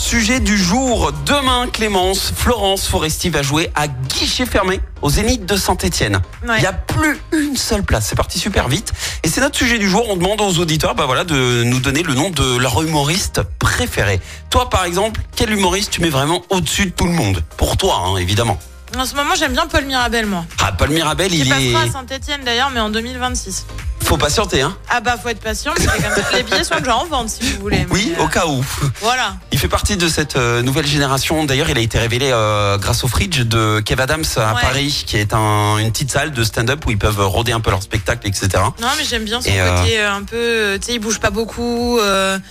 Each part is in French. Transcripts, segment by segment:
sujet du jour. Demain, Clémence, Florence Foresti va jouer à guichet fermé au Zénith de Saint-Etienne. Ouais. Il n'y a plus une seule place. C'est parti super vite. Et c'est notre sujet du jour. On demande aux auditeurs bah voilà, de nous donner le nom de leur humoriste préféré. Toi, par exemple, quel humoriste tu mets vraiment au-dessus de tout le monde? Pour toi, hein, évidemment. En ce moment, j'aime bien Paul Mirabel, moi. Ah, Paul Mirabel, Il il est... passera à Saint-Etienne d'ailleurs, mais en 2026. Faut patienter, hein Ah bah, faut être patient, mais c'est comme ça. Les billets sont déjà en vente si vous voulez. Oui, mais, euh, au cas où. Voilà. Il fait partie de cette euh, nouvelle génération. D'ailleurs, il a été révélé euh, grâce au Fridge de Kev Adams à Ouais. Paris, qui est un- une petite salle de stand-up où ils peuvent rôder un peu leur spectacle, etc. Non, mais j'aime bien son Et, côté euh, un peu. Tu sais, il bouge pas beaucoup.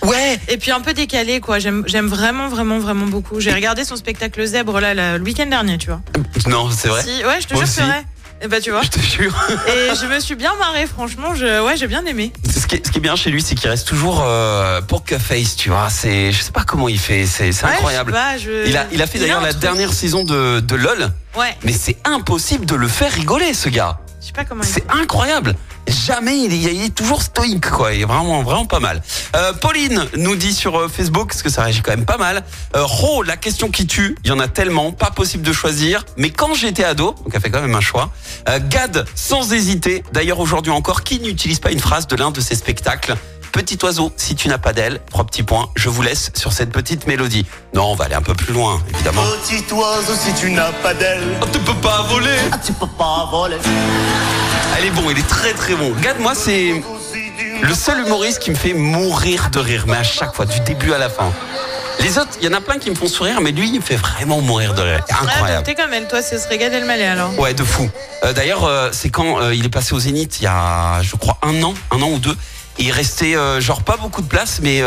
Ouais et puis un peu décalé, quoi. J'aime vraiment, vraiment, vraiment beaucoup. J'ai regardé son spectacle Zèbre là, le week-end dernier, tu vois. Non, c'est vrai. Si, ouais, je te Moi jure, c'est vrai. Et bah, tu vois. Je te jure. Et je me suis bien marrée, franchement. Je, ouais, j'ai bien aimé. Ce qui, est, ce qui est bien chez lui, c'est qu'il reste toujours euh, poker face, tu vois. C'est, je sais pas comment il fait. C'est, Ouais, incroyable. pas, je- Il a, il a fait Il d'ailleurs la dernière saison de, de LOL, Ouais, mais c'est impossible de le faire rigoler, ce gars. je sais pas comment il C'est incroyable. Jamais il est, il est toujours stoïque, quoi. Il est vraiment, vraiment pas mal. Euh, Pauline nous dit sur euh, Facebook, parce que ça réagit quand même pas mal. Euh, Ro, la question qui tue, il y en a tellement, pas possible de choisir. Mais quand j'étais ado, donc elle fait quand même un choix. Euh, Gad, sans hésiter. D'ailleurs aujourd'hui encore, qui n'utilise pas une phrase de l'un de ses spectacles? Petit oiseau, si tu n'as pas d'aile, trois petits points. Je vous laisse sur cette petite mélodie. Non, on va aller un peu plus loin, évidemment. Petit oiseau, si tu n'as pas d'aile, Oh, tu peux pas voler. ah, tu peux pas voler. Elle est bon, il est très très bon. Gad, moi c'est Le seul humoriste qui me fait mourir de rire, mais à chaque fois, du début à la fin. Les autres, il y en a plein qui me font sourire, mais lui, il me fait vraiment mourir de rire. Donc Incroyable. t'es comme elle, toi, ce serait Gad Elmaleh alors? Ouais, de fou. Euh, D'ailleurs, euh, c'est quand euh, il est passé au Zénith, il y a, je crois, un an, un an ou deux. Et il restait, genre, pas beaucoup de places, mais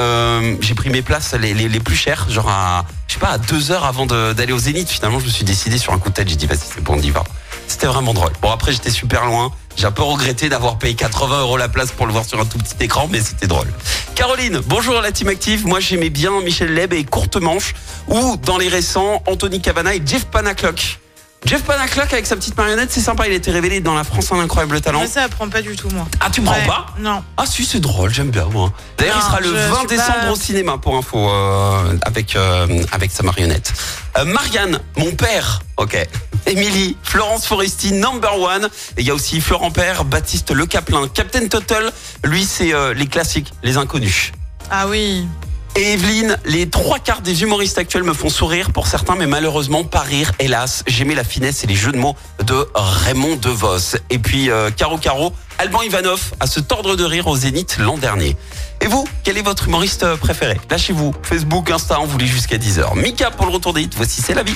j'ai pris mes places les, les, les plus chères, genre à, je sais pas, à deux heures avant d'aller au Zénith. Finalement, je me suis décidé sur un coup de tête, j'ai dit, vas-y, c'est bon, on y va. C'était vraiment drôle. Bon, après, j'étais super loin. J'ai un peu regretté d'avoir payé 80 euros la place pour le voir sur un tout petit écran, mais c'était drôle. Caroline, bonjour à la team active. Moi, j'aimais bien Michel Leb et Courte Manche, ou dans les récents, Anthony Cavana et Jeff Panaclock. Jeff Panaclock avec sa petite marionnette, c'est sympa. Il a été révélé dans La France en incroyable talent. Mais ça apprend pas du tout, moi. Ah, tu prends Ouais, pas? Non. Ah si, c'est drôle, j'aime bien moi. D'ailleurs, il sera le je 20 suis décembre pas- au cinéma pour info euh, avec euh, avec sa marionnette. Euh, Marianne, mon père. OK. Émilie, Florence Foresti, number one. Et il y a aussi Florent Père, Baptiste Le Caplin, Captain Total. Lui, c'est euh, les classiques, les inconnus. Ah oui. Et Evelyne, les trois quarts des humoristes actuels me font sourire pour certains, mais malheureusement pas rire, hélas. J'aimais la finesse et les jeux de mots de Raymond DeVos. Et puis euh, Caro Caro, Alban Ivanov à se tordre de rire au Zénith l'an dernier. Et vous, quel est votre humoriste préféré? Lâchez-vous, Facebook, Insta, on vous lit jusqu'à 10h. Mika pour le retour des hits, voici c'est la vie.